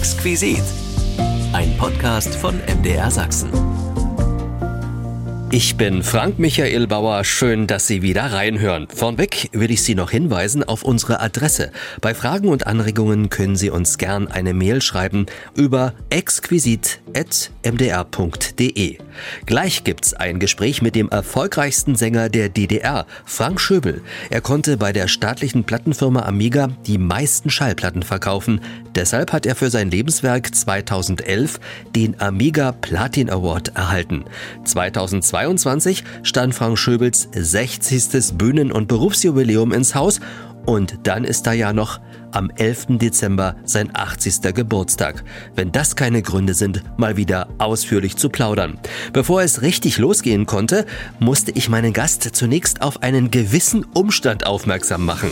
Exquisit. Ein Podcast von MDR Sachsen. Ich bin Frank Michael Bauer. Schön, dass Sie wieder reinhören. Vornweg will ich Sie noch hinweisen auf unsere Adresse. Bei Fragen und Anregungen können Sie uns gern eine Mail schreiben über exquisit.mdr.de. Gleich gibt's ein Gespräch mit dem erfolgreichsten Sänger der DDR, Frank Schöbel. Er konnte bei der staatlichen Plattenfirma Amiga die meisten Schallplatten verkaufen. Deshalb hat er für sein Lebenswerk 2011 den Amiga Platin Award erhalten. 2002 2022 stand Frank Schöbels 60. Bühnen- und Berufsjubiläum ins Haus und dann ist da ja noch am 11. Dezember sein 80. Geburtstag. Wenn das keine Gründe sind, mal wieder ausführlich zu plaudern. Bevor es richtig losgehen konnte, musste ich meinen Gast zunächst auf einen gewissen Umstand aufmerksam machen.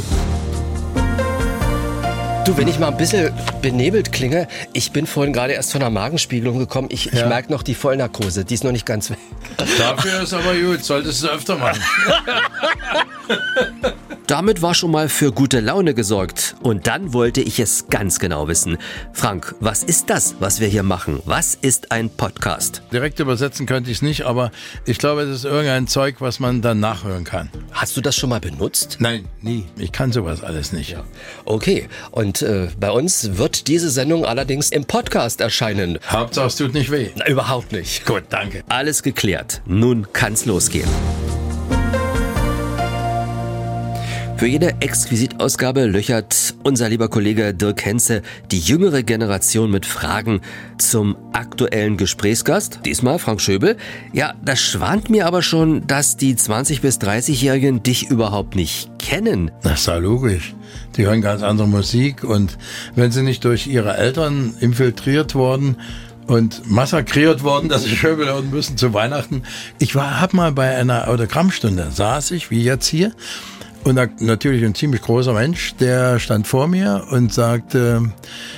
Du, wenn ich mal ein bisschen benebelt klinge, ich bin vorhin gerade erst von der Magenspiegelung gekommen. Ich, ja. ich merke noch die Vollnarkose, die ist noch nicht ganz weg. Dafür ist aber gut, solltest du öfter machen. Damit war schon mal für gute Laune gesorgt. Und dann wollte ich es ganz genau wissen. Frank, was ist das, was wir hier machen? Was ist ein Podcast? Direkt übersetzen könnte ich es nicht, aber ich glaube, es ist irgendein Zeug, was man dann nachhören kann. Hast du das schon mal benutzt? Nein, nie. Ich kann sowas alles nicht. Ja. Okay, und äh, bei uns wird diese Sendung allerdings im Podcast erscheinen. Hauptsache es tut nicht weh. Na, überhaupt nicht. Gut, danke. Alles geklärt. Nun kann's losgehen. Für jede Exquisitausgabe löchert unser lieber Kollege Dirk Henze die jüngere Generation mit Fragen zum aktuellen Gesprächsgast. Diesmal Frank Schöbel. Ja, das schwant mir aber schon, dass die 20- bis 30-Jährigen dich überhaupt nicht kennen. Das ist ja logisch. Die hören ganz andere Musik und wenn sie nicht durch ihre Eltern infiltriert worden, und massakriert worden, dass sie Schöbel hören müssen zu Weihnachten. Ich war, hab mal bei einer Autogrammstunde, saß ich, wie jetzt hier, und natürlich ein ziemlich großer Mensch, der stand vor mir und sagte,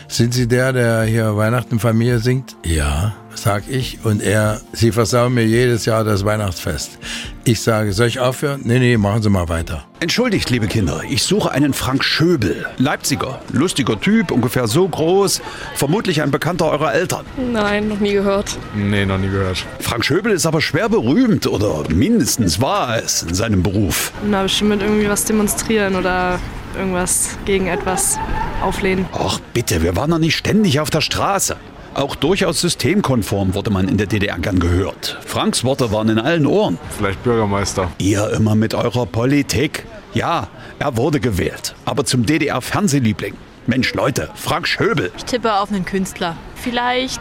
sind Sie der, der hier Weihnachten Familie singt? Ja sag ich, und er, Sie versauen mir jedes Jahr das Weihnachtsfest. Ich sage, soll ich aufhören? Nee, nee, machen Sie mal weiter. Entschuldigt, liebe Kinder, ich suche einen Frank Schöbel. Leipziger, lustiger Typ, ungefähr so groß, vermutlich ein Bekannter eurer Eltern. Nein, noch nie gehört. Nee, noch nie gehört. Frank Schöbel ist aber schwer berühmt oder mindestens war es in seinem Beruf. Na, bestimmt mit irgendwie was demonstrieren oder irgendwas gegen etwas auflehnen. Ach bitte, wir waren doch nicht ständig auf der Straße. Auch durchaus systemkonform wurde man in der DDR gern gehört. Franks Worte waren in allen Ohren. Vielleicht Bürgermeister. Ihr immer mit eurer Politik. Ja, er wurde gewählt, aber zum DDR-Fernsehliebling. Mensch, Leute, Frank Schöbel. Ich tippe auf einen Künstler. Vielleicht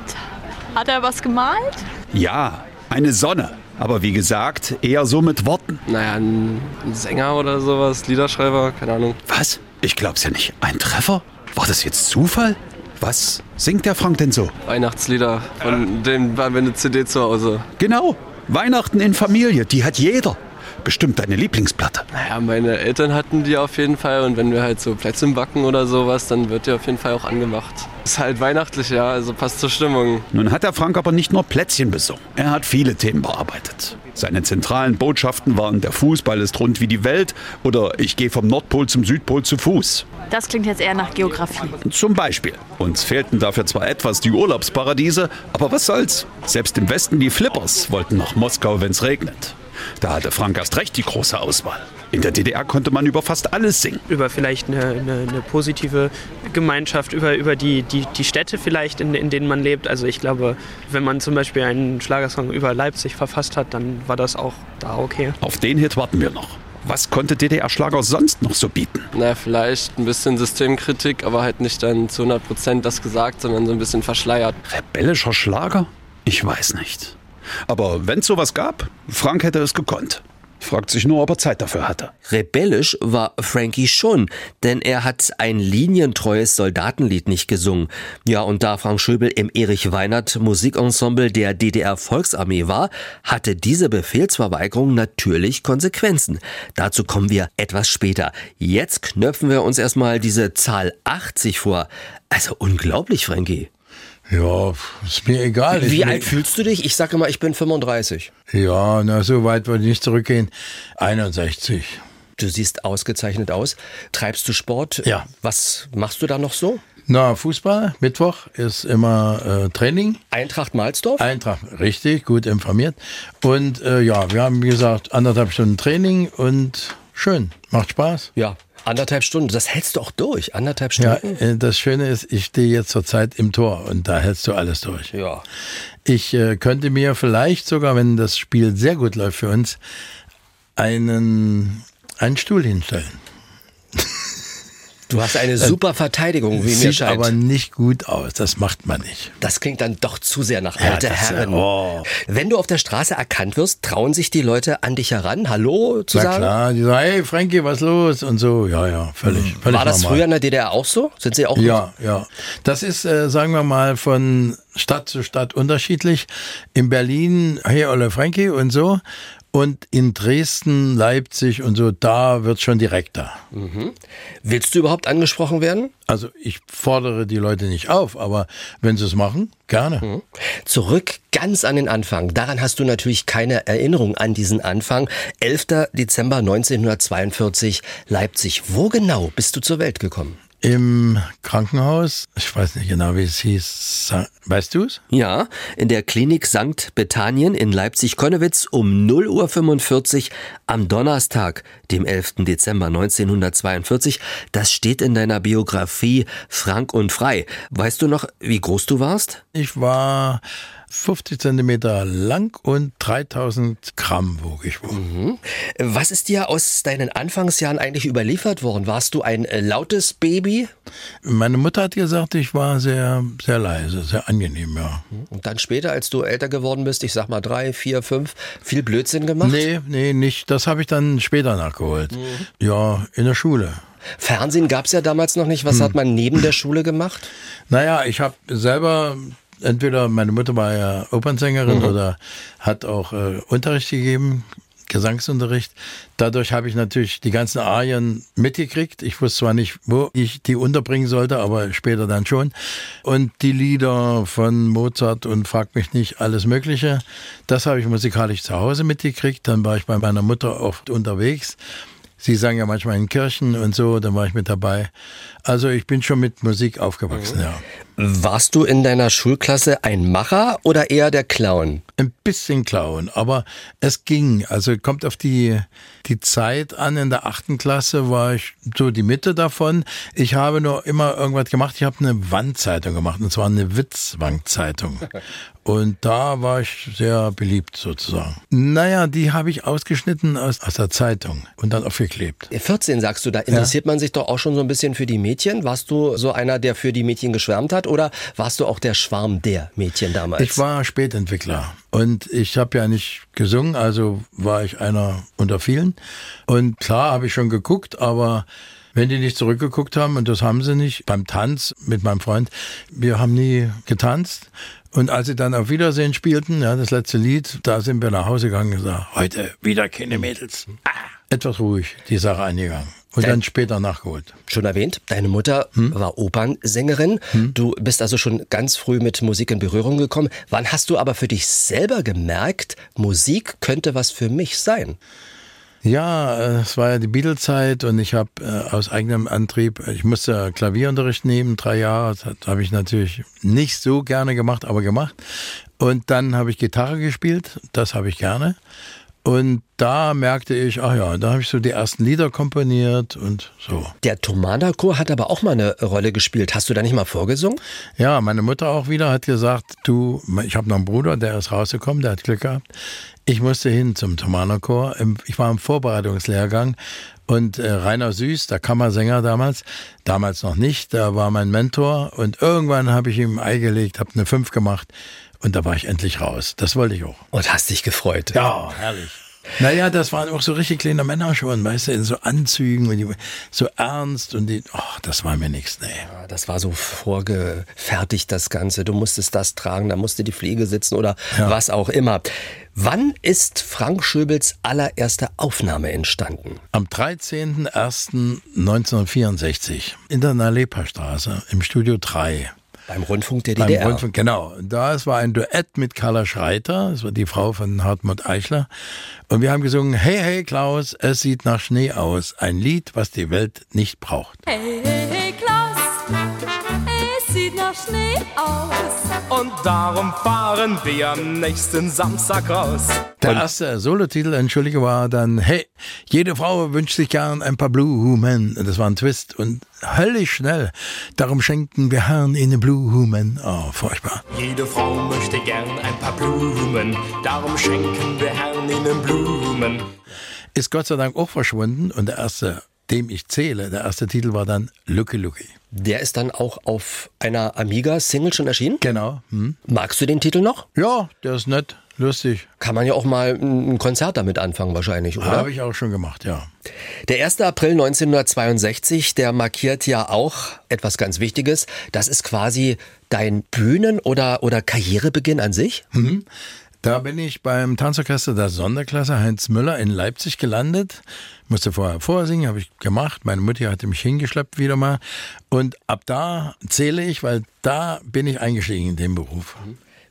hat er was gemalt? Ja, eine Sonne. Aber wie gesagt, eher so mit Worten. Naja, ein Sänger oder sowas, Liederschreiber, keine Ahnung. Was? Ich glaub's ja nicht. Ein Treffer? War das jetzt Zufall? Was singt der Frank denn so? Weihnachtslieder. Von dem war wir eine CD zu Hause. Genau. Weihnachten in Familie, die hat jeder. Bestimmt deine Lieblingsplatte. Naja, meine Eltern hatten die auf jeden Fall und wenn wir halt so Plätzchen backen oder sowas, dann wird die auf jeden Fall auch angemacht. Ist halt weihnachtlich, ja, also passt zur Stimmung. Nun hat der Frank aber nicht nur Plätzchen besungen. Er hat viele Themen bearbeitet. Seine zentralen Botschaften waren der Fußball ist rund wie die Welt oder ich gehe vom Nordpol zum Südpol zu Fuß. Das klingt jetzt eher nach Geografie. Zum Beispiel. Uns fehlten dafür zwar etwas die Urlaubsparadiese, aber was soll's? Selbst im Westen die Flippers wollten nach Moskau, wenn's regnet. Da hatte Frank erst recht die große Auswahl. In der DDR konnte man über fast alles singen. Über vielleicht eine, eine, eine positive Gemeinschaft, über, über die, die, die Städte vielleicht, in, in denen man lebt. Also ich glaube, wenn man zum Beispiel einen Schlagersong über Leipzig verfasst hat, dann war das auch da okay. Auf den Hit warten wir noch. Was konnte DDR-Schlager sonst noch so bieten? Na, vielleicht ein bisschen Systemkritik, aber halt nicht dann zu 100 Prozent das gesagt, sondern so ein bisschen verschleiert. Rebellischer Schlager? Ich weiß nicht. Aber wenn es sowas gab, Frank hätte es gekonnt. Fragt sich nur, ob er Zeit dafür hatte. Rebellisch war Frankie schon, denn er hat ein linientreues Soldatenlied nicht gesungen. Ja, und da Frank Schöbel im Erich Weinert Musikensemble der DDR Volksarmee war, hatte diese Befehlsverweigerung natürlich Konsequenzen. Dazu kommen wir etwas später. Jetzt knöpfen wir uns erstmal diese Zahl 80 vor. Also unglaublich, Frankie. Ja, ist mir egal. Wie alt fühlst du dich? Ich sage immer, ich bin 35. Ja, na, so weit wollte ich nicht zurückgehen. 61. Du siehst ausgezeichnet aus. Treibst du Sport? Ja. Was machst du da noch so? Na, Fußball, Mittwoch ist immer äh, Training. Eintracht Malzdorf? Eintracht, richtig, gut informiert. Und äh, ja, wir haben, wie gesagt, anderthalb Stunden Training und schön, macht Spaß. Ja, anderthalb Stunden. Das hältst du auch durch, anderthalb Ja, Stunden? äh, das Schöne ist, ich stehe jetzt zurzeit im Tor und da hältst du alles durch. Ja. Ich äh, könnte mir vielleicht sogar, wenn das Spiel sehr gut läuft für uns, einen, einen Stuhl hinstellen. Du hast eine super Verteidigung, wie mir Sieht scheint. aber nicht gut aus, das macht man nicht. Das klingt dann doch zu sehr nach Ja, alte das, äh, Herren. oh. Wenn du auf der Straße erkannt wirst, trauen sich die Leute an dich heran, Hallo zu Na sagen? klar, die sagen, hey Frankie, was los? Und so, ja, ja, völlig, völlig War das normal. früher in der DDR auch so? Sind sie auch Ja, ja. Das ist, äh, sagen wir mal, von Stadt zu Stadt unterschiedlich. In Berlin, hey Olle Frankie und so. Und in Dresden, Leipzig und so, da wird schon direkter. Willst du überhaupt angesprochen werden? Also ich fordere die Leute nicht auf, aber wenn sie es machen, gerne. Zurück ganz an den Anfang. Daran hast du natürlich keine Erinnerung an diesen Anfang. 11. Dezember 1942, Leipzig. Wo genau bist du zur Welt gekommen? Im Krankenhaus, ich weiß nicht genau, wie es hieß, weißt du es? Ja, in der Klinik St. Bethanien in Leipzig-Konnewitz um 0.45 Uhr am Donnerstag, dem 11. Dezember 1942. Das steht in deiner Biografie Frank und Frei. Weißt du noch, wie groß du warst? Ich war 50 Zentimeter lang und 3000 Gramm wog ich wohl. Was ist dir aus deinen Anfangsjahren eigentlich überliefert worden? Warst du ein äh, lautes Baby? Meine Mutter hat gesagt, ich war sehr, sehr leise, sehr angenehm, ja. Und dann später, als du älter geworden bist, ich sag mal drei, vier, fünf, viel Blödsinn gemacht? Nee, nee, nicht. Das habe ich dann später nachgeholt. Ja, in der Schule. Fernsehen gab's ja damals noch nicht. Was hat man neben der Schule gemacht? Naja, ich habe selber, entweder meine Mutter war ja Opernsängerin oder hat auch äh, Unterricht gegeben, Gesangsunterricht. Dadurch habe ich natürlich die ganzen Arien mitgekriegt. Ich wusste zwar nicht, wo ich die unterbringen sollte, aber später dann schon. Und die Lieder von Mozart und Frag mich nicht, alles Mögliche, das habe ich musikalisch zu Hause mitgekriegt. Dann war ich bei meiner Mutter oft unterwegs. Sie sang ja manchmal in Kirchen und so, dann war ich mit dabei. Also ich bin schon mit Musik aufgewachsen, ja. Warst du in deiner Schulklasse ein Macher oder eher der Clown? Ein bisschen Clown, aber es ging. Also kommt auf die, die Zeit an. In der achten Klasse war ich so die Mitte davon. Ich habe nur immer irgendwas gemacht. Ich habe eine Wandzeitung gemacht, und zwar eine Witzwandzeitung. Und da war ich sehr beliebt sozusagen. Naja, die habe ich ausgeschnitten aus, aus der Zeitung und dann aufgeklebt. 14 sagst du, da interessiert man sich doch auch schon so ein bisschen für die Mädchen. Warst du so einer, der für die Mädchen geschwärmt hat oder warst du auch der Schwarm der Mädchen damals? Ich war Spätentwickler und ich habe ja nicht gesungen, also war ich einer unter vielen. Und klar habe ich schon geguckt, aber wenn die nicht zurückgeguckt haben, und das haben sie nicht, beim Tanz mit meinem Freund, wir haben nie getanzt. Und als sie dann auf Wiedersehen spielten, ja, das letzte Lied, da sind wir nach Hause gegangen und gesagt, heute wieder keine Mädels. Ah, etwas ruhig die Sache angegangen. Und dann später nachgeholt. Schon erwähnt, deine Mutter war Opernsängerin. Du bist also schon ganz früh mit Musik in Berührung gekommen. Wann hast du aber für dich selber gemerkt, Musik könnte was für mich sein? Ja, äh, es war ja die Beatle-Zeit und ich habe äh, aus eigenem Antrieb, ich musste Klavierunterricht nehmen, drei Jahre, das habe ich natürlich nicht so gerne gemacht, aber gemacht. Und dann habe ich Gitarre gespielt, das habe ich gerne. Und da merkte ich, ach ja, da habe ich so die ersten Lieder komponiert und so. Der Tomana-Chor hat aber auch mal eine Rolle gespielt. Hast du da nicht mal vorgesungen? Ja, meine Mutter auch wieder hat gesagt, du, ich habe noch einen Bruder, der ist rausgekommen, der hat Glück gehabt. Ich musste hin zum Thomanerchor. Im- Ich war im Vorbereitungslehrgang und äh, Rainer Süß, der Kammersänger damals, damals noch nicht, der war mein Mentor und irgendwann habe ich ihm ein Ei gelegt, habe eine Fünf gemacht und da war ich endlich raus. Das wollte ich auch. Und hast dich gefreut. Ja, herrlich. Naja, das waren auch so richtig kleine Männer schon, weißt du, in so Anzügen und die, so ernst und die, oh, das war mir nichts, nee. Ja, Das war so vorgefertigt, das Ganze. Du musstest das tragen, da musste die Pflege sitzen oder was auch immer. Wann ist Frank Schöbels allererste Aufnahme entstanden? Am 13.01.1964 in der Nalepa-Straße im Studio 3. Beim Rundfunk der Beim DDR. Rundfunk, genau. Da es war ein Duett mit Carla Schreiter, das war die Frau von Hartmut Eichler. Und wir haben gesungen, hey, hey Klaus, es sieht nach Schnee aus. Ein Lied, was die Welt nicht braucht. Hey, hey, aus. Und darum fahren wir am nächsten Samstag raus. Der erste Solotitel, entschuldige, war dann, hey, jede Frau wünscht sich gern ein paar Blumen. Das war ein Twist und höllisch schnell. Darum schenken wir Herrn ihnen Blumen. Oh, furchtbar. Jede Frau möchte gern ein paar Blumen. Darum schenken wir Herrn ihnen Blumen. Ist Gott sei Dank auch verschwunden und der erste dem ich zähle. Der erste Titel war dann Lucky Lucky. Der ist dann auch auf einer Amiga-Single schon erschienen? Genau. Hm. Magst du den Titel noch? Ja, der ist nett, lustig. Kann man ja auch mal ein Konzert damit anfangen wahrscheinlich, oder? Habe ich auch schon gemacht, ja. Der 1. April 1962, der markiert ja auch etwas ganz Wichtiges. Das ist quasi dein Bühnen- oder, oder Karrierebeginn an sich? Mhm. Da bin ich beim Tanzorchester der Sonderklasse Heinz Müller in Leipzig gelandet. Musste vorher vorsingen, habe ich gemacht. Meine Mutti hatte mich hingeschleppt wieder mal. Und ab da zähle ich, weil da bin ich eingestiegen in den Beruf.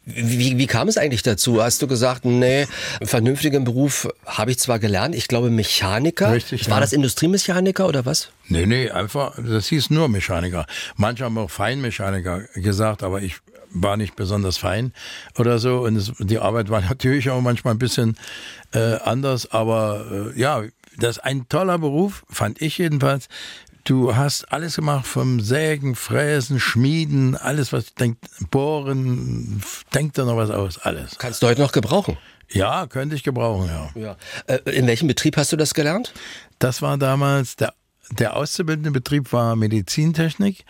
Wie, wie kam es eigentlich dazu? Hast du gesagt, nee, vernünftigen Beruf habe ich zwar gelernt, ich glaube Mechaniker. Richtig, War ja. das Industriemechaniker oder was? Nee, nee, einfach, das hieß nur Mechaniker. Manche haben auch Feinmechaniker gesagt, aber ich war nicht besonders fein oder so. Und es, die Arbeit war natürlich auch manchmal ein bisschen äh, anders, aber äh, ja, das ist ein toller Beruf, fand ich jedenfalls. Du hast alles gemacht vom Sägen, Fräsen, Schmieden, alles, was denkt, Bohren, denkt da noch was aus, alles. Kannst du heute noch gebrauchen? Ja, könnte ich gebrauchen, ja. Ja. Äh, in welchem Betrieb hast du das gelernt? Das war damals, der, der auszubildende Betrieb war Medizintechnik.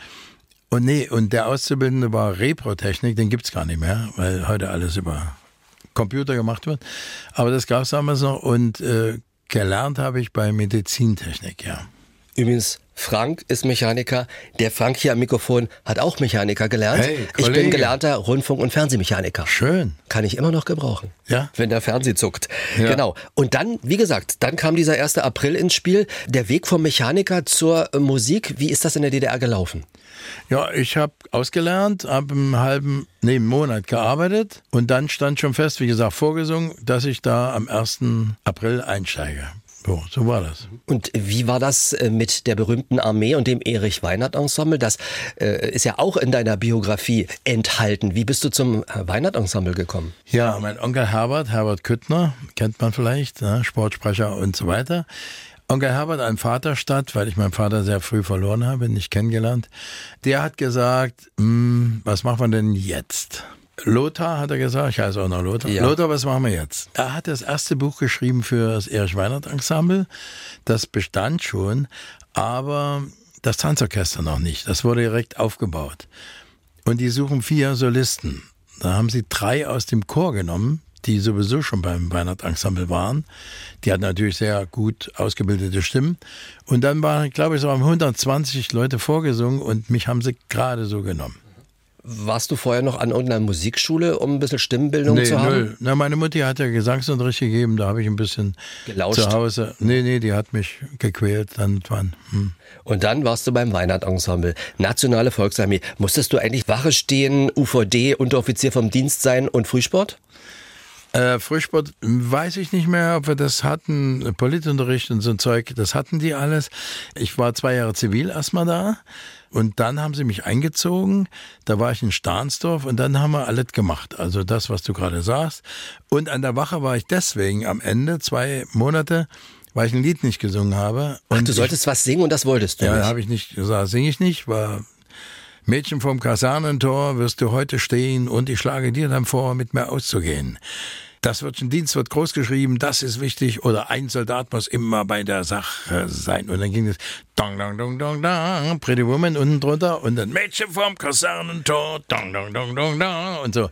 Und nee, und der Auszubildende war Reprotechnik, den gibt's gar nicht mehr, weil heute alles über Computer gemacht wird. Aber das gab's damals noch und äh, gelernt habe ich bei Medizintechnik, ja. Übrigens, Frank ist Mechaniker. Der Frank hier am Mikrofon hat auch Mechaniker gelernt. Hey, ich bin gelernter Rundfunk- und Fernsehmechaniker. Schön. Kann ich immer noch gebrauchen. Ja. Wenn der Fernseher zuckt. Ja. Genau. Und dann, wie gesagt, dann kam dieser 1. April ins Spiel. Der Weg vom Mechaniker zur äh, Musik. Wie ist das in der DDR gelaufen? Ja, ich habe ausgelernt, habe einen halben, nee, einen Monat gearbeitet und dann stand schon fest, wie gesagt, vorgesungen, dass ich da am 1. April einsteige. So, so war das. Und wie war das äh, mit der berühmten Armee und dem Erich Weinert Ensemble? Das äh, ist ja auch in deiner Biografie enthalten. Wie bist du zum äh, Weinert Ensemble gekommen? Ja, mein Onkel Herbert, Herbert Küttner, kennt man vielleicht, ne, Sportsprecher und so weiter. Onkel Herbert, ein Vaterstadt, weil ich meinen Vater sehr früh verloren habe, nicht kennengelernt. Der hat gesagt, "Hm, was machen wir denn jetzt? Lothar hat er gesagt, ich heiße auch noch Lothar. Ja. Lothar, was machen wir jetzt? Er hat das erste Buch geschrieben für das Erich Weinert Ensemble. Das bestand schon, aber das Tanzorchester noch nicht. Das wurde direkt aufgebaut. Und die suchen vier Solisten. Da haben sie drei aus dem Chor genommen, die sowieso schon beim Weihnachtsensemble waren. Die hatten natürlich sehr gut ausgebildete Stimmen. Und dann waren, glaube ich, so haben 120 Leute vorgesungen und mich haben sie gerade so genommen. Warst du vorher noch an irgendeiner Musikschule, um ein bisschen Stimmbildung zu haben? null. Na, meine Mutti hat ja Gesangsunterricht gegeben, da habe ich ein bisschen Gelauscht. zu Hause. Nee, nee, die hat mich gequält dann und wann. Hm. Und dann warst du beim Weihnachtsensemble. Nationale Volksarmee. Musstest du eigentlich Wache stehen, UVD, Unteroffizier vom Dienst sein und Frühsport? Äh, Frühsport weiß ich nicht mehr, ob wir das hatten. Politunterricht und so ein Zeug, das hatten die alles. Ich war zwei Jahre zivil erstmal da. Und dann haben sie mich eingezogen. Da war ich in Stahnsdorf und dann haben wir alles gemacht. Also das, was du gerade sagst. Und an der Wache war ich deswegen am Ende, zwei Monate, weil ich ein Lied nicht gesungen habe. Ach, Und du solltest was singen und das wolltest du ja, nicht. habe ich nicht gesagt, singe ich nicht, war Mädchen vom Kasernentor wirst du heute stehen und ich schlage dir dann vor, mit mir auszugehen. Das wird ein Dienst wird groß geschrieben, das ist wichtig oder ein Soldat muss immer bei der Sache sein. Und dann ging es dong dong dong dong dong, Pretty Woman unten drunter und dann Mädchen vom Kasernentor, dong dong dong dong dong und so.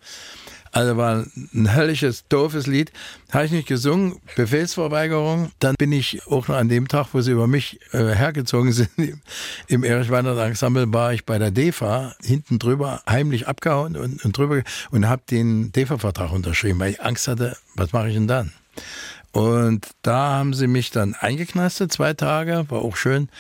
Also war ein höllisches, doofes Lied. Habe ich nicht gesungen, Befehlsverweigerung. Dann bin ich auch noch an dem Tag, wo sie über mich äh, hergezogen sind, im, Erich Weinert Ensemble, war ich bei der DEFA hinten drüber heimlich abgehauen und, und drüber und habe den DEFA-Vertrag unterschrieben, weil ich Angst hatte, was mache ich denn dann? Und da haben sie mich dann eingeknastet, zwei Tage, war auch schön.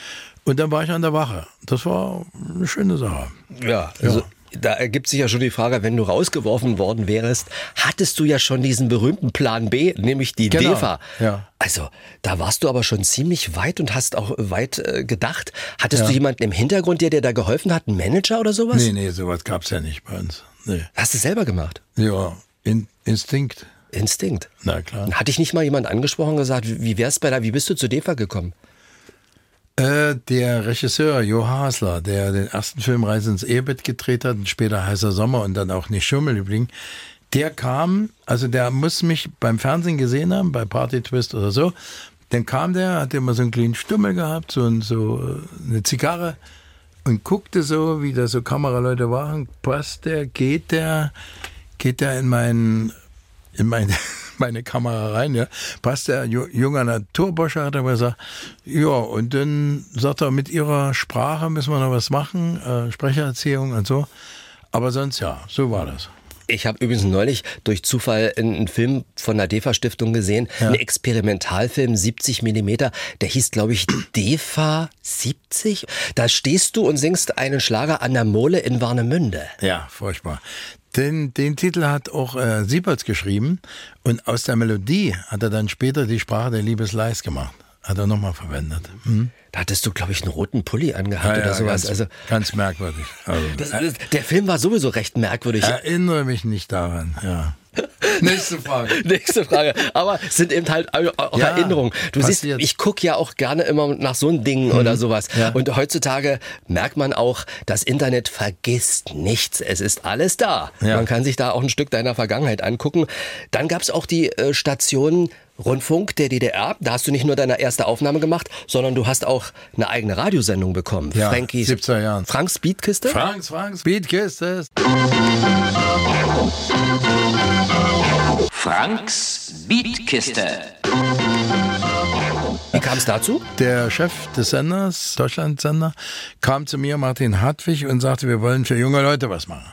Und dann war ich an der Wache. Das war eine schöne Sache. Ja, also Da ergibt sich ja schon die Frage, wenn du rausgeworfen worden wärst, hattest du ja schon diesen berühmten Plan B, nämlich die Genau, DEFA. ja. Also, da warst du aber schon ziemlich weit und hast auch weit äh, gedacht. Hattest Ja. du jemanden im Hintergrund, der dir da geholfen hat, einen Manager oder sowas? Nee, nee, sowas gab's ja nicht bei uns. Nee. Hast du selber gemacht? Ja, in, Instinkt. Instinkt. Na klar. Hat dich nicht mal jemand angesprochen und gesagt, wie wär's bei da, wie bist du zu DEFA gekommen? Äh, der Regisseur Jo Hasler, der den ersten Film Reise ins Ehebett gedreht hat und später Heißer Sommer und dann auch Nicht Schummelübling, der kam, also der muss mich beim Fernsehen gesehen haben, bei Party Twist oder so. Dann kam der, hat immer so einen kleinen Stummel gehabt, so, ein- so äh, eine Zigarre und guckte so, wie da so Kameraleute waren. Passt der, geht der, geht der in meinen, in meine, meine Kamera rein, ja. Passt der Ju- junger Naturbursche, hat er gesagt. Ja, und dann sagt er, mit ihrer Sprache müssen wir noch was machen, äh, Sprechererziehung und so. Aber sonst ja, so war das. Ich habe übrigens neulich durch Zufall einen Film von der DEFA Stiftung gesehen, Ja. ein Experimentalfilm 70 Millimeter, der hieß glaube ich DEFA 70. Da stehst du und singst einen Schlager an der Mole in Warnemünde. Ja, furchtbar. Den, den Titel hat auch äh, Sieberts geschrieben und aus der Melodie hat er dann später die Sprache der Liebesleis gemacht. Hat er nochmal verwendet. Hm? Da hattest du glaube ich einen roten Pulli angehabt oder sowas. Ganz, also ganz merkwürdig. Also, das, das, der Film war sowieso recht merkwürdig. erinnere mich nicht daran, ja. Nächste Frage. Nächste Frage. Aber es sind eben halt auch Ja, Erinnerungen. Du siehst, passiert. Mhm. ich gucke ja auch gerne immer nach so einem Ding oder sowas. Ja. Und heutzutage merkt man auch, das Internet vergisst nichts. Es ist alles da. Ja. Man kann sich da auch ein Stück deiner Vergangenheit angucken. Dann gab es auch die äh, Station Rundfunk der DDR. Da hast du nicht nur deine erste Aufnahme gemacht, sondern du hast auch eine eigene Radiosendung bekommen. Ja, Frankies, 70er Jahren. Franks Beatkiste? Franks, Franks, Beatkiste. Franks Beatkiste. Wie kam es dazu? Der Chef des Senders, Deutschlandsender, kam zu mir, Martin Hartwig, und sagte, wir wollen für junge Leute was machen.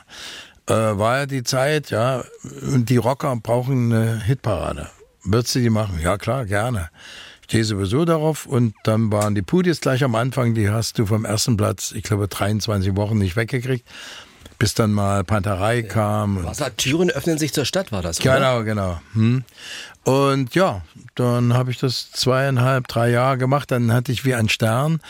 Äh, war ja die Zeit, ja, und die Rocker brauchen eine Hitparade. Würdest du die machen? Ja, klar, gerne. Ich stehe sowieso darauf und dann waren die Pudis gleich am Anfang, die hast du vom ersten Platz, ich glaube, 23 Wochen nicht weggekriegt, bis dann mal Panterei kam. und- Was hat Türen öffnen sich zur Stadt, war das, oder? Genau, genau. Hm. Und ja, dann habe ich das zweieinhalb, drei Jahre gemacht. Dann hatte ich wie ein Stern.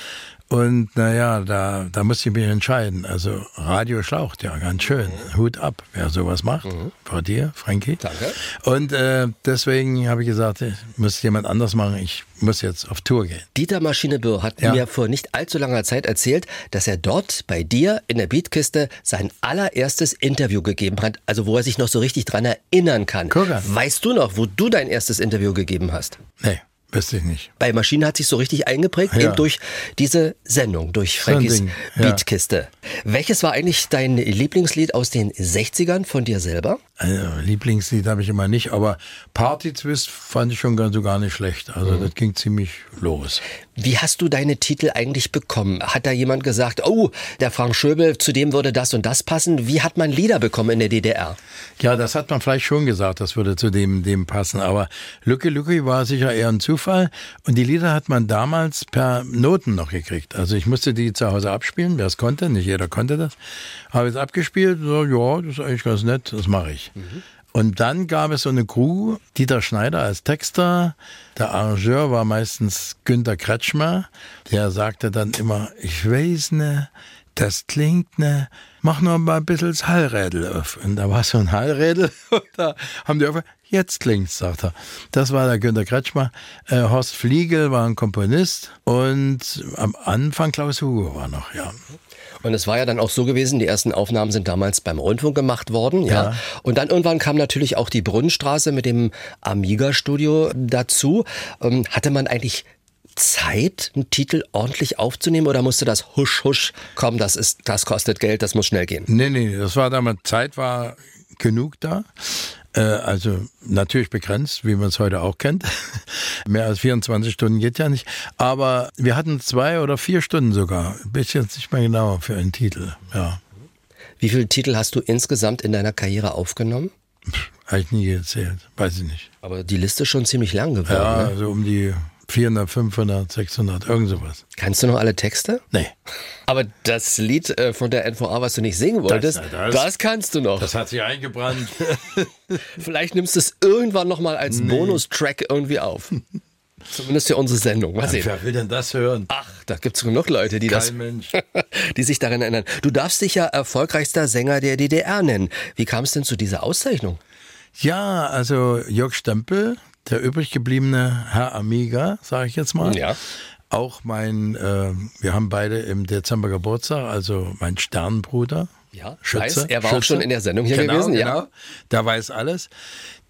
Und naja, da, da musste ich mich entscheiden. Also Radio schlaucht ja ganz schön. Hut ab, wer sowas macht. Vor dir, Frankie. Danke. Und äh, deswegen habe ich gesagt, ich muss jemand anders machen. Ich muss jetzt auf Tour gehen. Dieter Maschine Bürr hat Ja. mir vor nicht allzu langer Zeit erzählt, dass er dort bei dir in der Beatkiste sein allererstes Interview gegeben hat, also wo er sich noch so richtig dran erinnern kann. An. Weißt du noch, wo du dein erstes Interview gegeben hast? Nee, wüsste ich nicht. Bei Maschine hat sich so richtig eingeprägt, Ja. eben durch diese Sendung, durch Frankies ja. Beatkiste. Welches war eigentlich dein Lieblingslied aus den 60ern von dir selber? Also, Lieblingslied habe ich immer nicht, aber Party Twist fand ich schon ganz so gar nicht schlecht. Also das ging ziemlich los. Wie hast du deine Titel eigentlich bekommen? Hat da jemand gesagt, oh, der Frank Schöbel, zu dem würde das und das passen? Wie hat man Lieder bekommen in der DDR? Ja, das hat man vielleicht schon gesagt, das würde zu dem, dem passen. Aber Lücke Lücke war sicher eher ein Zufall. Und die Lieder hat man damals per Noten noch gekriegt. Also ich musste die zu Hause abspielen, wer es konnte. Nicht jeder konnte das. Habe es abgespielt. So, ja, das ist eigentlich ganz nett, das mache ich. Und dann gab es so eine Crew, Dieter Schneider als Texter. Der Arrangeur war meistens Günter Kretschmer. Der sagte dann immer, ich weiß ne, das klingt ne, mach noch mal ein bisschen das Hallrädel auf. Und da war so ein Hallrädel da haben die einfach, jetzt klingt's, sagt er. Das war der Günter Kretschmer. Äh, Horst Fliegel war ein Komponist und am Anfang Klaus Hugo war noch, ja. Und es war ja dann auch so gewesen, die ersten Aufnahmen sind damals beim Rundfunk gemacht worden, ja. Ja. Und dann irgendwann kam natürlich auch die Brunnenstraße mit dem Amiga-Studio dazu. Ähm, hatte man eigentlich Zeit, einen Titel ordentlich aufzunehmen oder musste das husch husch, komm, das ist, das kostet Geld, das muss schnell gehen? Nee, nee, das war damals, Zeit war genug da. Äh, also natürlich begrenzt, wie man es heute auch kennt. Mehr als 24 Stunden geht ja nicht. Aber wir hatten zwei oder vier Stunden sogar. Bin jetzt nicht mehr genau für einen Titel. Ja, Wie viele Titel hast du insgesamt in deiner Karriere aufgenommen? habe ich nie gezählt. Weiß ich nicht. Aber die Liste ist schon ziemlich lang geworden. Ja, ne? also um die 400, 500, 600, irgend sowas. Kannst du noch alle Texte? Nee. Aber das Lied äh, von der NVA, was du nicht singen wolltest, das, das, kannst du noch. Das hat sich eingebrannt. Vielleicht nimmst du es irgendwann nochmal als nee. Bonustrack irgendwie auf. Zumindest für unsere Sendung. Mal sehen. Wer will denn das hören? Ach, da gibt es genug Leute, die Kein das, Mensch. die sich daran erinnern. Du darfst dich ja erfolgreichster Sänger der DDR nennen. Wie kam es denn zu dieser Auszeichnung? Ja, also Jörg Stempel, der übrig gebliebene Herr Amiga, sage ich jetzt mal. Ja. Auch mein, äh, wir haben beide im Dezember Geburtstag, also mein Sternbruder. Ja, Schütze, weiß, er war Schütze. auch schon in der Sendung hier genau, gewesen. Genau, Ja. der weiß alles.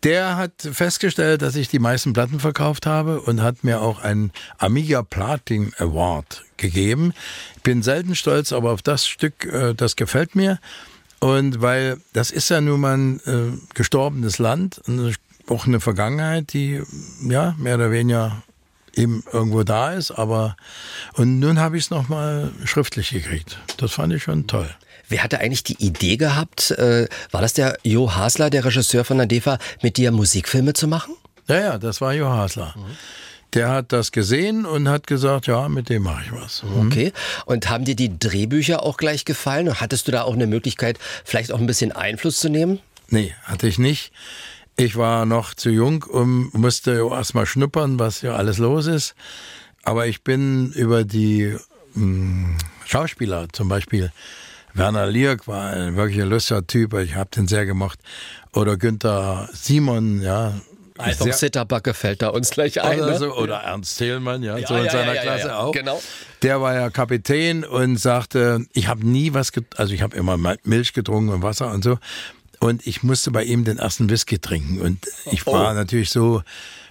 Der hat festgestellt, dass ich die meisten Platten verkauft habe und hat mir auch einen Amiga Platin Award gegeben. Ich bin selten stolz, aber auf das Stück, äh, das gefällt mir. Und weil das ist ja nun mal ein äh, gestorbenes Land, und auch eine Vergangenheit, die ja mehr oder weniger eben irgendwo da ist, aber und nun habe ich es nochmal schriftlich gekriegt. Das fand ich schon toll. Wer hatte eigentlich die Idee gehabt, äh, war das der Jo Hasler, der Regisseur von der DEFA, mit dir Musikfilme zu machen? Ja, ja, das war Jo Hasler. Der hat das gesehen und hat gesagt, ja, mit dem mache ich was. Mhm. Okay. Und haben dir die Drehbücher auch gleich gefallen? Hattest du da auch eine Möglichkeit, vielleicht auch ein bisschen Einfluss zu nehmen? Nee, hatte ich nicht. Ich war noch zu jung und musste erst mal schnuppern, was ja alles los ist. Aber ich bin über die mh, Schauspieler, zum Beispiel Werner Lierk war ein wirklich lustiger Typ, ich habe den sehr gemocht. Oder Günther Simon, ja. Also Sitterbacke fällt da uns gleich ein. Oder, ne? so, oder Ernst Thälmann, ja, Ja, so in ja, seiner ja, Klasse auch. genau. Der war ja Kapitän und sagte, ich habe nie was, get also ich habe immer Milch getrunken und Wasser und so. Und ich musste bei ihm den ersten Whisky trinken. Und ich war Oh. natürlich so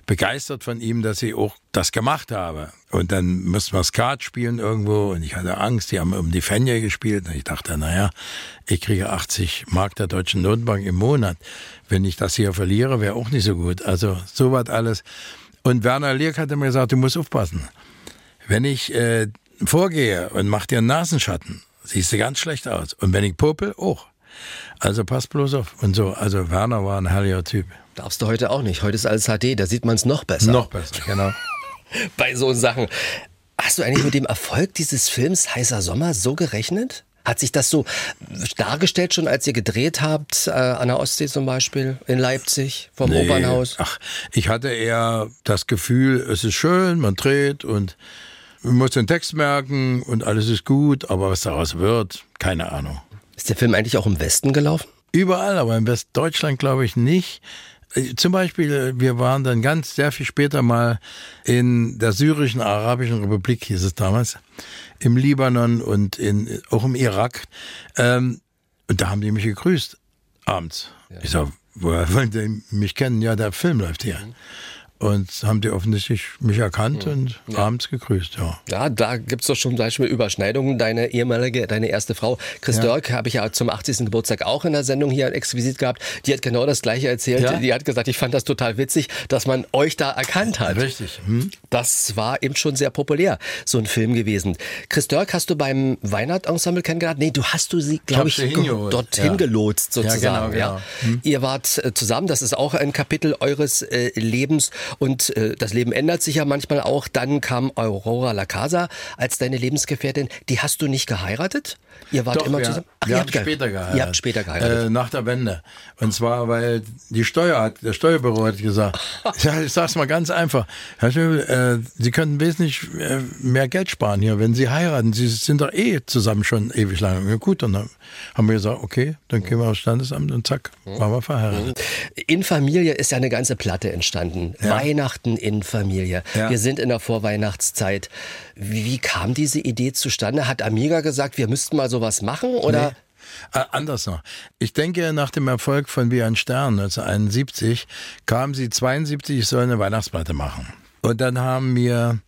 begeistert von ihm, dass ich auch das gemacht habe. Und dann mussten wir Skat spielen irgendwo und ich hatte Angst. Die haben um die Fenje gespielt und ich dachte, naja, ich kriege 80 Mark der Deutschen Notenbank im Monat. Wenn ich das hier verliere, wäre auch nicht so gut. Also so was alles. Und Werner Lierk hatte mir gesagt, du musst aufpassen. Wenn ich äh, vorgehe und mach dir einen Nasenschatten, siehst du ganz schlecht aus. Und wenn ich popel, auch. Also pass bloß auf. Und so, also Werner war ein herrlicher Typ. Darfst du heute auch nicht. Heute ist alles HD, da sieht man es noch besser. Noch besser, genau. Bei so Sachen. Hast du eigentlich mit dem Erfolg dieses Films Heißer Sommer so gerechnet? Hat sich das so dargestellt schon, als ihr gedreht habt, äh, an der Ostsee zum Beispiel, in Leipzig, vom Nee, Opernhaus? Ach, ich hatte eher das Gefühl, es ist schön, man dreht und man muss den Text merken und alles ist gut, aber was daraus wird, keine Ahnung. Ist der Film eigentlich auch im Westen gelaufen? Überall, aber in Westdeutschland glaube ich nicht. Äh, Zum Beispiel, äh, wir waren dann ganz sehr viel später mal in der syrischen Arabischen Republik, hieß es damals, im Libanon und in, auch im Irak. Ähm, und da haben die mich gegrüßt, abends. Ich sag, woher wollen die mich kennen? Ja, der Film läuft hier. Und haben die offensichtlich mich erkannt und abends gegrüßt, ja. Ja, da gibt's doch schon zum Beispiel Überschneidungen. Deine ehemalige, deine erste Frau, Chris Ja. Dörk, habe ich ja zum 80. Geburtstag auch in der Sendung hier exquisit gehabt. Die hat genau das Gleiche erzählt. Ja? Die hat gesagt, ich fand das total witzig, dass man euch da erkannt hat. Richtig. Hm? Das war eben schon sehr populär, so ein Film gewesen. Chris Dörk hast du beim Weihnachtsensemble kennengelernt? Nee, du hast du sie, glaube ich, hingeholt, dorthin ja. gelotst Ja, sozusagen. genau, genau. Ihr wart äh, zusammen, das ist auch ein Kapitel eures äh, Lebens und äh, das Leben ändert sich ja manchmal auch. Dann kam Aurora La Casa als deine Lebensgefährtin. Die hast du nicht geheiratet? Ihr wart Doch, immer wir, zusammen? Ach, wir ihr habt später geheiratet. Ihr habt später geheiratet. Äh, nach der Wende. Und zwar, weil die Steuer hat, der Steuerbüro hat gesagt, ja, ich sag's mal ganz einfach, Herr Schöbel, äh, Sie könnten wesentlich äh, mehr Geld sparen hier, wenn Sie heiraten. Sie sind doch eh zusammen schon ewig lang. Ja, gut, dann haben wir gesagt, okay, dann gehen wir aufs Standesamt und zack, waren wir verheiratet. In Familie ist ja eine ganze Platte entstanden. Ja. Weihnachten in Familie. Ja. Wir sind in der Vorweihnachtszeit. Wie, wie kam diese Idee zustande? Hat Amiga gesagt, wir müssten mal sowas machen? Oder? Nee. Äh, anders noch. Ich denke, nach dem Erfolg von Wie ein Stern 1971 kamen sie 72, ich soll eine Weihnachtsplatte machen. Und dann haben mir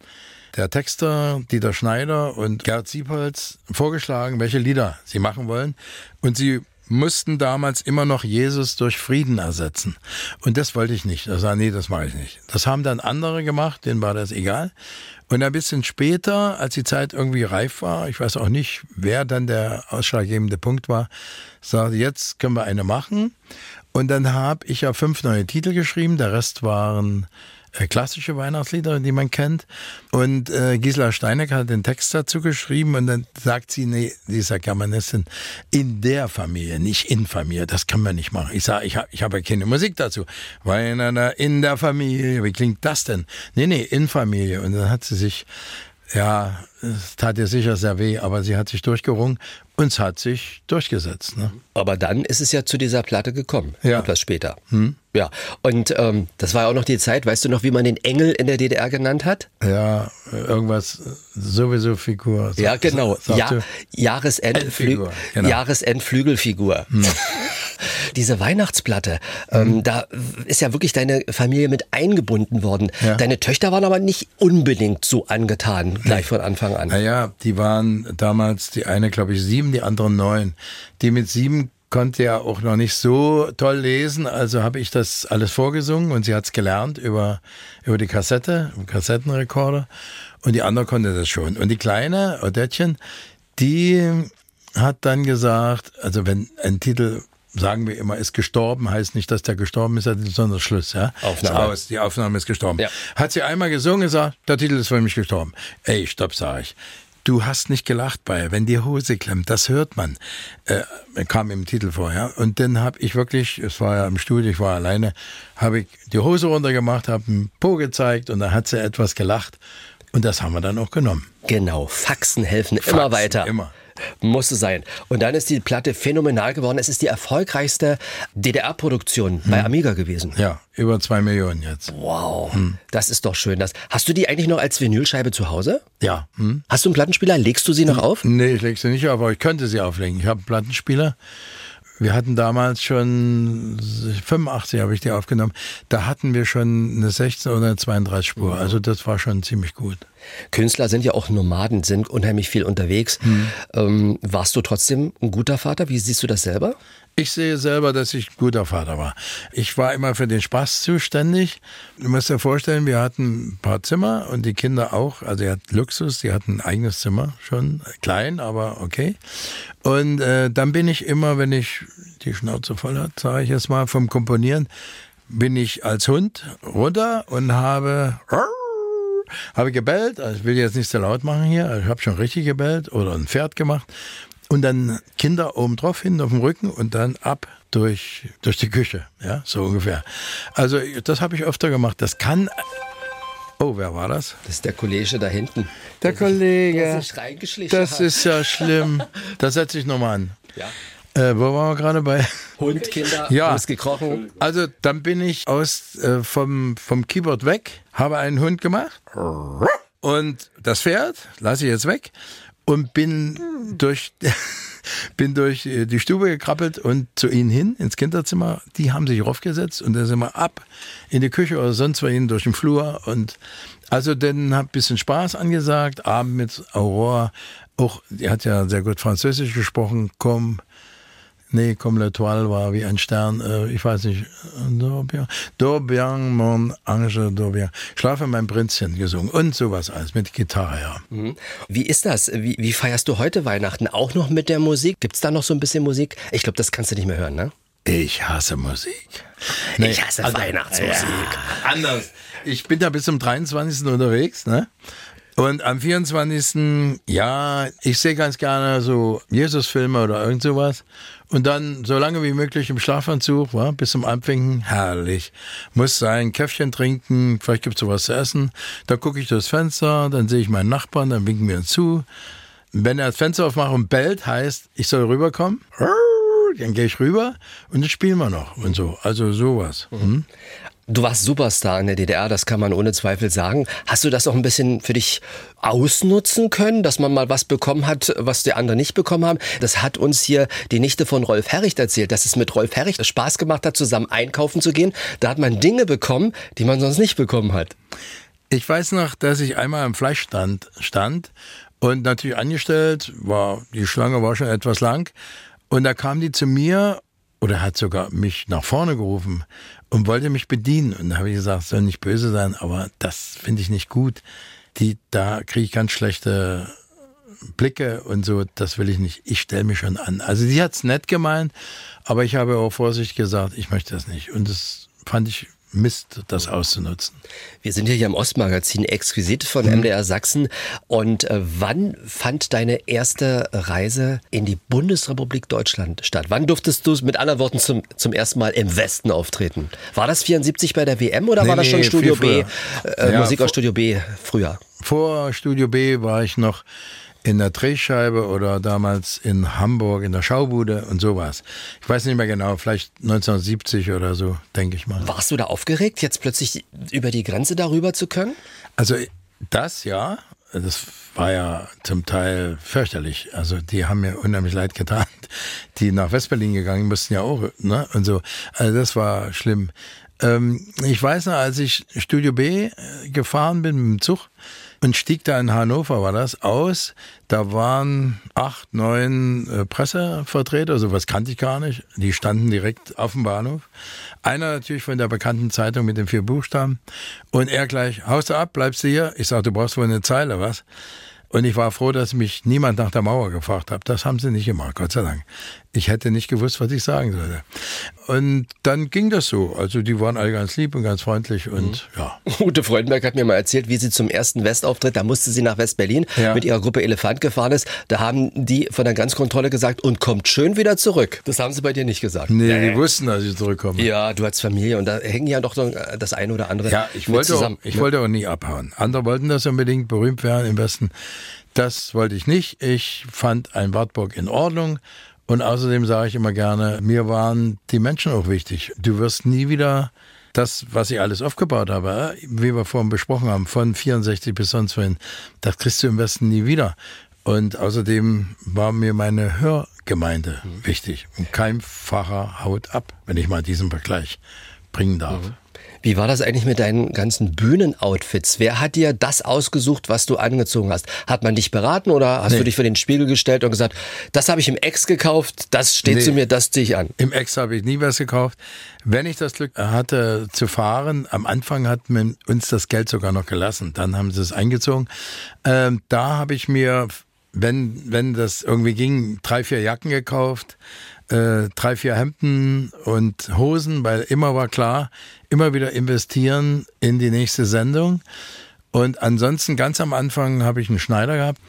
der Texter Dieter Schneider und Gerd Siepholz vorgeschlagen, welche Lieder sie machen wollen. Und sie mussten damals immer noch Jesus durch Frieden ersetzen. Und das wollte ich nicht. Da sah, nee, das mache ich nicht. Das haben dann andere gemacht, denen war das egal. Und ein bisschen später, als die Zeit irgendwie reif war, ich weiß auch nicht, wer dann der ausschlaggebende Punkt war, sagte, jetzt können wir eine machen. Und dann habe ich ja fünf neue Titel geschrieben, der Rest waren klassische Weihnachtslieder, die man kennt. Und äh, Gisela Steineck hat den Text dazu geschrieben und dann sagt sie, nee, dieser Germanistin, in der Familie, nicht in Familie, das kann man nicht machen. Ich sage, ich habe ich hab ja keine Musik dazu. Weihnachten in der Familie, wie klingt das denn? Nee, nee, in Familie. Und dann hat sie sich ja, es tat ihr sicher sehr weh, aber sie hat sich durchgerungen und es hat sich durchgesetzt. Ne? Aber dann ist es ja zu dieser Platte gekommen, Ja. etwas später. Hm? Ja, und ähm, das war ja auch noch die Zeit, weißt du noch, wie man den Engel in der DDR genannt hat? Ja, irgendwas sowieso Figur. Ja, genau. Ja, sie. Jahresend Endfigur, genau. Jahresendflügelfigur. Diese Weihnachtsplatte, ähm, da ist ja wirklich deine Familie mit eingebunden worden. Ja. Deine Töchter waren aber nicht unbedingt so angetan, gleich von Anfang an. Naja, die waren damals, die eine glaube ich sieben, die andere neun. Die mit sieben konnte ja auch noch nicht so toll lesen, also habe ich das alles vorgesungen und sie hat es gelernt über, über die Kassette, im Kassettenrekorder und die andere konnte das schon. Und die kleine, Odettchen, die hat dann gesagt, also wenn ein Titel sagen wir immer, ist gestorben, heißt nicht, dass der gestorben ist, sondern Schluss. Ja? Aufnahme. Aus, die Aufnahme ist gestorben. Ja. Hat sie einmal gesungen gesagt, der Titel ist für mich gestorben. Ey, stopp, sag ich. Du hast nicht gelacht bei, wenn die Hose klemmt, das hört man. Äh, kam im Titel vor, ja. Und dann habe ich wirklich, es war ja im Studio, ich war alleine, habe ich die Hose runtergemacht, habe einen Po gezeigt und da hat sie etwas gelacht. Und das haben wir dann auch genommen. Genau, Faxen helfen immer Faxen, weiter. immer. Musste sein. Und dann ist die Platte phänomenal geworden. Es ist die erfolgreichste DDR-Produktion bei Amiga gewesen. Ja, über zwei Millionen jetzt. Wow, das ist doch schön. Das. Hast du die eigentlich noch als Vinylscheibe zu Hause? Ja. Hm? Hast du einen Plattenspieler? Legst du sie noch auf? Nee, ich lege sie nicht auf, aber ich könnte sie auflegen. Ich habe einen Plattenspieler. Wir hatten damals schon 85 habe ich die aufgenommen. Da hatten wir schon eine 16 oder eine 32 Spur. Also das war schon ziemlich gut. Künstler sind ja auch Nomaden, sind unheimlich viel unterwegs. Ähm, warst du trotzdem ein guter Vater? Wie siehst du das selber? Ich sehe selber, dass ich ein guter Vater war. Ich war immer für den Spaß zuständig. Du musst dir vorstellen, wir hatten ein paar Zimmer und die Kinder auch. Also er hat Luxus, die hatten ein eigenes Zimmer, schon klein, aber okay. Und äh, dann bin ich immer, wenn ich die Schnauze voll hat, sage ich jetzt mal, vom Komponieren, bin ich als Hund runter und habe habe gebellt, also ich will jetzt nicht so laut machen hier, ich habe schon richtig gebellt oder ein Pferd gemacht und dann Kinder oben drauf hin auf dem Rücken und dann ab durch, durch die Küche, ja, so ungefähr. Also das habe ich öfter gemacht. Das kann. Oh, wer war das? Das ist der Kollege da hinten. Der Kollege. der sich reingeschlichen Das hat. ist ja schlimm. Das setze ich nochmal an. Ja. Äh, wo waren wir gerade bei? Hund, Kinder, Ja. alles gekrochen. Also dann bin ich aus äh, vom, vom Keyboard weg, habe einen Hund gemacht und das Pferd lasse ich jetzt weg und bin durch bin durch äh, die Stube gekrabbelt und zu ihnen hin ins Kinderzimmer. Die haben sich raufgesetzt und dann sind wir ab in die Küche oder sonst wohin durch den Flur und also dann hab ein bisschen Spaß angesagt. Abend mit Aurora, auch die hat ja sehr gut Französisch gesprochen. Komm, Nee, comme l'étoile war wie ein Stern, äh, ich weiß nicht. Dorbian, Dorbian, mon ange, Dorbian. Schlafe mein Prinzchen gesungen und sowas alles mit Gitarre, ja. Mhm. Wie ist das? Wie, wie feierst du heute Weihnachten? Auch noch mit der Musik? Gibt's da noch so ein bisschen Musik? Ich glaube, das kannst du nicht mehr hören, ne? Ich hasse Musik. ich hasse Weihnachtsmusik. Ja, anders. Ich bin da bis zum 23. unterwegs, ne? Und am 24. ja, ich sehe ganz gerne so Jesus-Filme oder irgend sowas. Und dann so lange wie möglich im Schlafanzug, wa, bis zum Abwinken, herrlich. Muss sein, Käffchen trinken, vielleicht gibt's sowas zu essen. Dann gucke ich durchs Fenster, dann sehe ich meinen Nachbarn, dann winken wir uns zu. Wenn er das Fenster aufmacht und bellt, heißt, ich soll rüberkommen. Dann gehe ich rüber und dann spielen wir noch und so. Also sowas. Hm? Du warst Superstar in der DDR, das kann man ohne Zweifel sagen. Hast du das auch ein bisschen für dich ausnutzen können, dass man mal was bekommen hat, was die anderen nicht bekommen haben? Das hat uns hier die Nichte von Rolf Herricht erzählt, dass es mit Rolf Herricht Spaß gemacht hat, zusammen einkaufen zu gehen. Da hat man Dinge bekommen, die man sonst nicht bekommen hat. Ich weiß noch, dass ich einmal am Fleischstand stand und natürlich angestellt war, die Schlange war schon etwas lang und da kam die zu mir oder hat sogar mich nach vorne gerufen und wollte mich bedienen und da habe ich gesagt, soll nicht böse sein, aber das finde ich nicht gut. Die da kriege ich ganz schlechte Blicke und so, das will ich nicht. Ich stelle mich schon an. Also sie hat's nett gemeint, aber ich habe auch vorsichtig gesagt, ich möchte das nicht und das fand ich Mist, das auszunutzen. Wir sind ja hier im Ostmagazin exquisit von MDR Sachsen. Und äh, wann fand deine erste Reise in die Bundesrepublik Deutschland statt? Wann durftest du mit anderen Worten zum, zum ersten Mal im Westen auftreten? War das 74 bei der WM oder Nee, war das schon nee, Studio B, äh, Ja, Musik aus Studio B früher? Vor Studio B war ich noch in der Drehscheibe oder damals in Hamburg in der Schaubude und sowas. Ich weiß nicht mehr genau, vielleicht 1970 oder so, denke ich mal. Warst du da aufgeregt, jetzt plötzlich über die Grenze darüber zu können? Also das ja, das war ja zum Teil fürchterlich. Also die haben mir unheimlich leid getan. Die nach Westberlin gegangen müssten ja auch, ne? Und so. Also das war schlimm. Ähm, ich weiß noch, als ich Studio B äh, gefahren bin mit dem Zug und stieg da in Hannover, war das, aus. Da waren acht, neun äh, Pressevertreter, sowas kannte ich gar nicht. Die standen direkt auf dem Bahnhof. Einer natürlich von der bekannten Zeitung mit den vier Buchstaben. Und er gleich, haust du ab, bleibst du hier? Ich sag, du brauchst wohl eine Zeile, was? Und ich war froh, dass mich niemand nach der Mauer gefragt hat. Das haben sie nicht gemacht, Gott sei Dank. Ich hätte nicht gewusst, was ich sagen sollte. Und dann ging das so. Also die waren alle ganz lieb und ganz freundlich und ja. Ute Freudenberg hat mir mal erzählt, wie sie zum ersten Westauftritt, da musste sie nach West-Berlin Ja. mit ihrer Gruppe Elefant gefahren ist. Da haben die von der Grenzkontrolle gesagt, und kommt schön wieder zurück. Das haben sie bei dir nicht gesagt. Nee, die wussten, dass ich zurückkomme. Ja, du hast Familie und da hängen ja doch das eine oder andere Ja, ich wollte, auch, ich wollte auch nie abhauen. Andere wollten das unbedingt, berühmt werden im Westen. Das wollte ich nicht. Ich fand ein Wartburg in Ordnung. Und außerdem sage ich immer gerne, mir waren die Menschen auch wichtig. Du wirst nie wieder das, was ich alles aufgebaut habe, äh, wie wir vorhin besprochen haben, von 64 bis sonst wohin, das kriegst du im Westen nie wieder. Und außerdem war mir meine Hörgemeinde wichtig. Und kein Pfarrer haut ab, wenn ich mal diesen Vergleich bringen darf. Wie war das eigentlich mit deinen ganzen Bühnenoutfits? Wer hat dir das ausgesucht, was du angezogen hast? Hat man dich beraten oder hast Nee. du dich vor den Spiegel gestellt und gesagt, das habe ich im Ex gekauft, das steht Nee. zu mir, das ziehe ich an? Im Ex habe ich nie was gekauft. Wenn ich das Glück hatte zu fahren, am Anfang hat man uns das Geld sogar noch gelassen. Dann haben sie es eingezogen. Ähm, da habe ich mir, wenn, wenn das irgendwie ging, drei, vier Jacken gekauft, äh, drei, vier Hemden und Hosen, weil immer war klar, immer wieder investieren in die nächste Sendung. Und ansonsten ganz am Anfang habe ich einen Schneider gehabt.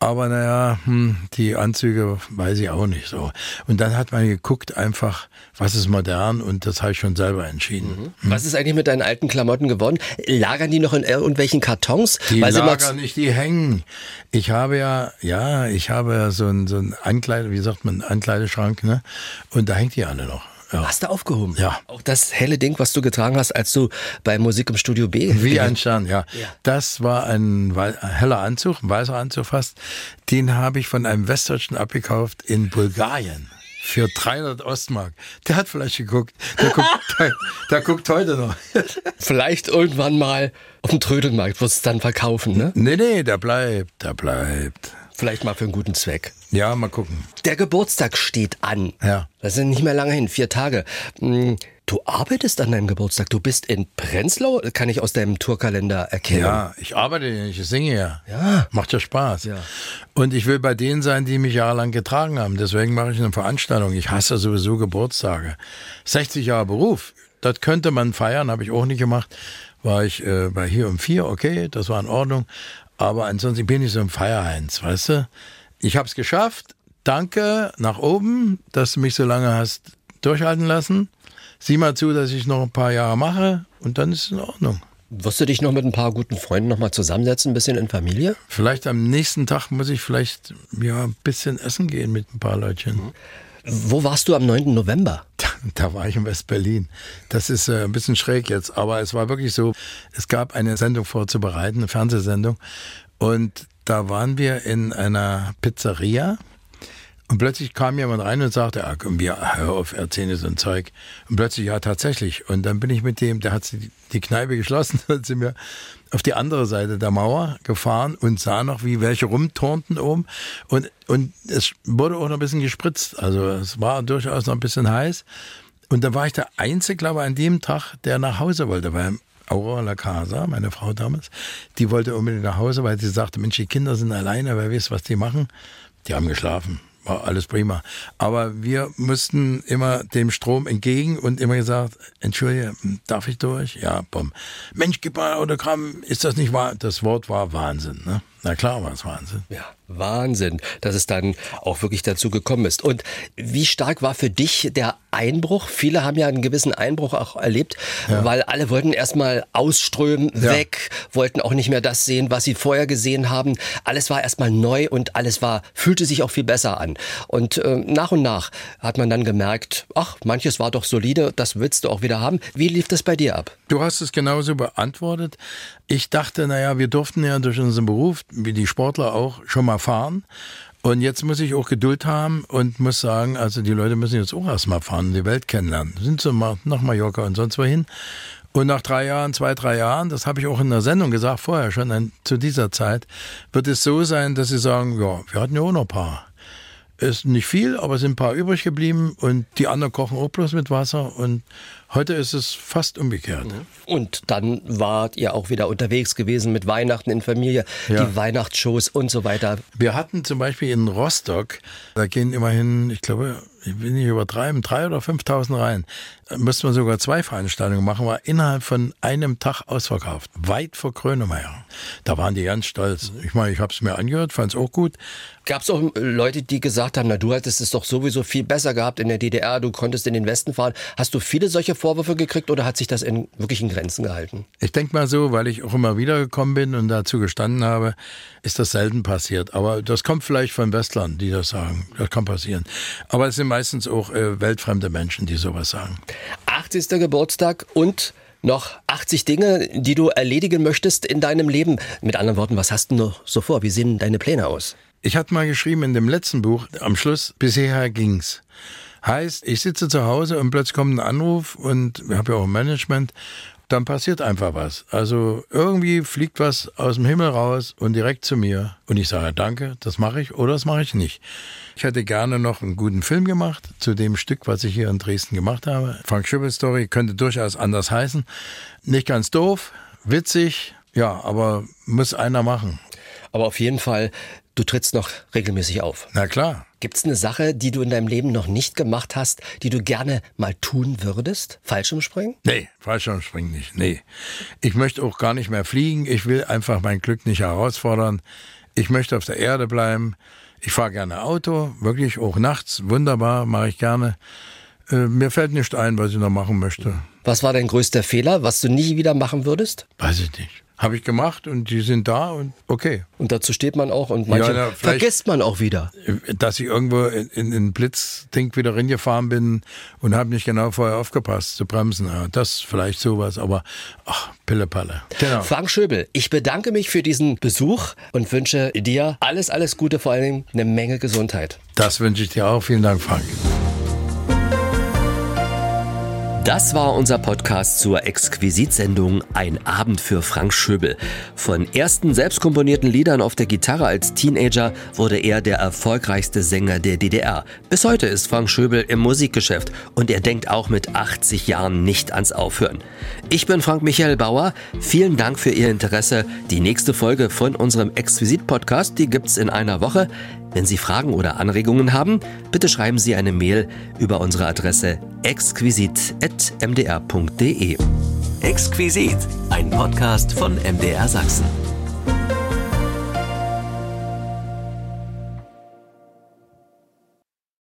Aber naja, hm, die Anzüge weiß ich auch nicht so. Und dann hat man geguckt einfach, was ist modern und das habe ich schon selber entschieden. Was ist eigentlich mit deinen alten Klamotten geworden? Lagern die noch in irgendwelchen Kartons? Die Weil lagern nicht, die hängen. Ich habe ja, ja, ich habe ja so ein, so ein Ankleide, wie sagt man, Ankleideschrank, ne? Und da hängt die alle noch. Ja. Hast du aufgehoben? Ja. Auch das helle Ding, was du getragen hast, als du bei Musik im Studio B. Wie ein Stern, ja. Das war ein, heller Anzug, ein weißer Anzug fast. Den habe ich von einem Westdeutschen abgekauft in Bulgarien. Für 300 Ostmark. Der hat vielleicht geguckt. Der guckt, der, der guckt heute noch. Vielleicht irgendwann mal auf dem Trödelmarkt du es dann verkaufen, ne? Nee, nee, der bleibt, der bleibt. Vielleicht mal für einen guten Zweck. Ja, mal gucken. Der Geburtstag steht an. Ja. Das sind nicht mehr lange hin, vier Tage. Hm, Du arbeitest an deinem Geburtstag. Du bist in Prenzlau, kann ich aus deinem Tourkalender erkennen. Ja, ich arbeite ja nicht, ich singe ja. Ja. Macht ja Spaß. Ja. Und ich will bei denen sein, die mich jahrelang getragen haben. Deswegen mache ich eine Veranstaltung. Ich hasse sowieso Geburtstage. 60 Jahre Beruf, das könnte man feiern, habe ich auch nicht gemacht. War ich äh, bei hier um vier, okay, das war in Ordnung. Aber ansonsten bin ich so ein Feierheinz, weißt du? Ich habe es geschafft. Danke nach oben, dass du mich so lange hast durchhalten lassen. Sieh mal zu, dass ich noch ein paar Jahre mache und dann ist es in Ordnung. Wirst du dich noch mit ein paar guten Freunden noch mal zusammensetzen, ein bisschen in Familie? Vielleicht am nächsten Tag muss ich vielleicht ja ein bisschen essen gehen mit ein paar Leutchen. Wo warst du am 9. November? Da war ich in West-Berlin. Das ist äh, ein bisschen schräg jetzt, aber es war wirklich so, es gab eine Sendung vorzubereiten, eine Fernsehsendung. Und da waren wir in einer Pizzeria. Und plötzlich kam jemand rein und sagte, ah, komm, wir, hör auf, erzähl dir so ein Zeug. Und plötzlich, ja, tatsächlich. Und dann bin ich mit dem, der hat die, Kneipe geschlossen, dann sind wir auf die andere Seite der Mauer gefahren und sah noch, wie welche rumturnten oben. Und, und es wurde auch noch ein bisschen gespritzt. Also es war durchaus noch ein bisschen heiß. Und dann war ich der Einzige, glaube ich, an dem Tag, der nach Hause wollte, weil Aurora La Casa, meine Frau damals, die wollte unbedingt nach Hause, weil sie sagte, Mensch, die Kinder sind alleine, wer weiß, was die machen. Die haben geschlafen. war alles prima. Aber wir mussten immer dem Strom entgegen und immer gesagt, entschuldige, darf ich durch? Ja, bumm. Mensch, gib mal Autogramm, ist das nicht wahr? Das Wort war Wahnsinn, ne? Na klar war es Wahnsinn. Ja, Wahnsinn, dass es dann auch wirklich dazu gekommen ist. Und wie stark war für dich der Einbruch? Viele haben ja einen gewissen Einbruch auch erlebt, ja. weil alle wollten erstmal ausströmen, ja. weg, wollten auch nicht mehr das sehen, was sie vorher gesehen haben. Alles war erstmal neu und alles war, fühlte sich auch viel besser an. Und äh, nach und nach hat man dann gemerkt, ach, manches war doch solide, das willst du auch wieder haben. Wie lief das bei dir ab? Du hast es genauso beantwortet. Ich dachte, naja, wir durften ja durch unseren Beruf, wie die Sportler auch, schon mal fahren. Und jetzt muss ich auch Geduld haben und muss sagen, also die Leute müssen jetzt auch erstmal fahren, die Welt kennenlernen. Sind sie mal nach Mallorca und sonst wohin. Und nach drei Jahren, zwei, drei Jahren, das habe ich auch in der Sendung gesagt, vorher schon, zu dieser Zeit, wird es so sein, dass sie sagen, ja, wir hatten ja auch noch ein paar. Ist nicht viel, aber es sind ein paar übrig geblieben und die anderen kochen auch bloß mit Wasser und Heute ist es fast umgekehrt. Mhm. Und dann wart ihr auch wieder unterwegs gewesen mit Weihnachten in Familie, ja. die Weihnachtsshows und so weiter. Wir hatten zum Beispiel in Rostock, da gehen immerhin, ich glaube, ich will nicht übertreiben, drei oder 5.000 rein. Da müsste man sogar zwei Veranstaltungen machen, war innerhalb von einem Tag ausverkauft. Weit vor Krönemeyer. Da waren die ganz stolz. Ich meine, ich habe es mir angehört, fand es auch gut. Gab es auch Leute, die gesagt haben, na du hattest es doch sowieso viel besser gehabt in der DDR, du konntest in den Westen fahren. Hast du viele solche Vorwürfe gekriegt oder hat sich das in wirklich in Grenzen gehalten? Ich denke mal so, weil ich auch immer wieder gekommen bin und dazu gestanden habe, ist das selten passiert. Aber das kommt vielleicht von Westlern, die das sagen. Das kann passieren. Aber es sind meistens auch äh, weltfremde Menschen, die sowas sagen. 80. Geburtstag und noch 80 Dinge, die du erledigen möchtest in deinem Leben. Mit anderen Worten, was hast du noch so vor? Wie sehen deine Pläne aus? Ich hatte mal geschrieben in dem letzten Buch, am Schluss, bisher ging's. Heißt, ich sitze zu Hause und plötzlich kommt ein Anruf und ich habe ja auch ein Management, dann passiert einfach was. Also irgendwie fliegt was aus dem Himmel raus und direkt zu mir. Und ich sage, danke, das mache ich oder das mache ich nicht. Ich hätte gerne noch einen guten Film gemacht zu dem Stück, was ich hier in Dresden gemacht habe. Frank Schüppel Story könnte durchaus anders heißen. Nicht ganz doof, witzig, ja, aber muss einer machen. Aber auf jeden Fall Du trittst noch regelmäßig auf. Na klar. Gibt es eine Sache, die du in deinem Leben noch nicht gemacht hast, die du gerne mal tun würdest? Fallschirmspringen? Nee, Fallschirmspringen nicht. Nee. Ich möchte auch gar nicht mehr fliegen. Ich will einfach mein Glück nicht herausfordern. Ich möchte auf der Erde bleiben. Ich fahre gerne Auto, wirklich auch nachts. Wunderbar, mache ich gerne. Äh, mir fällt nicht ein, was ich noch machen möchte. Was war dein größter Fehler, was du nie wieder machen würdest? Weiß ich nicht. Habe ich gemacht und die sind da und okay. Und dazu steht man auch und manche ja, vergisst man auch wieder. Dass ich irgendwo in, in den Blitzding wieder reingefahren bin und habe nicht genau vorher aufgepasst zu bremsen. Ja, das vielleicht sowas, aber ach, Pillepalle. Genau. Frank Schöbel, ich bedanke mich für diesen Besuch und wünsche dir alles, alles Gute, vor allem eine Menge Gesundheit. Das wünsche ich dir auch. Vielen Dank, Frank. Das war unser Podcast zur Exquisitsendung Ein Abend für Frank Schöbel. Von ersten selbstkomponierten Liedern auf der Gitarre als Teenager wurde er der erfolgreichste Sänger der DDR. Bis heute ist Frank Schöbel im Musikgeschäft und er denkt auch mit 80 Jahren nicht ans Aufhören. Ich bin Frank Michael Bauer. Vielen Dank für Ihr Interesse. Die nächste Folge von unserem Exquisit-Podcast, die gibt's in einer Woche. Wenn Sie Fragen oder Anregungen haben, bitte schreiben Sie eine Mail über unsere Adresse exquisit.mdr.de. Exquisit, ein Podcast von MDR Sachsen.